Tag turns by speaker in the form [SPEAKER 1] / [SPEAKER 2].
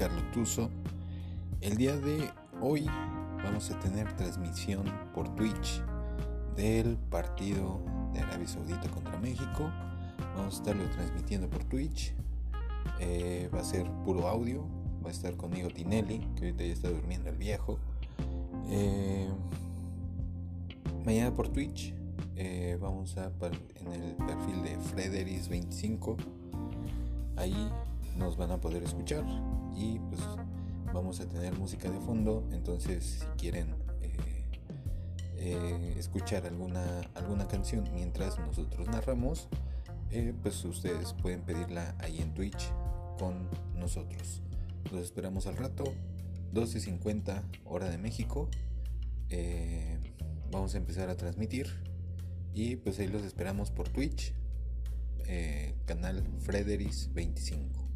[SPEAKER 1] Carlos Tuzo. El día de hoy vamos a tener transmisión por Twitch del partido de Arabia Saudita contra México. Vamos a estarlo transmitiendo por Twitch. Eh, va a ser puro audio. Va a estar conmigo Tinelli, que ahorita ya está durmiendo el viejo. Eh, mañana por Twitch eh, vamos a en el perfil de Frederis25. Ahí nos van a poder escuchar y pues vamos a tener música de fondo. Entonces si quieren escuchar alguna, alguna canción mientras nosotros narramos, pues ustedes pueden pedirla ahí en Twitch con nosotros. Los esperamos al rato, 12.50 hora de México. Eh, vamos a empezar a transmitir y pues ahí los esperamos por Twitch, eh, canal Frederis 25.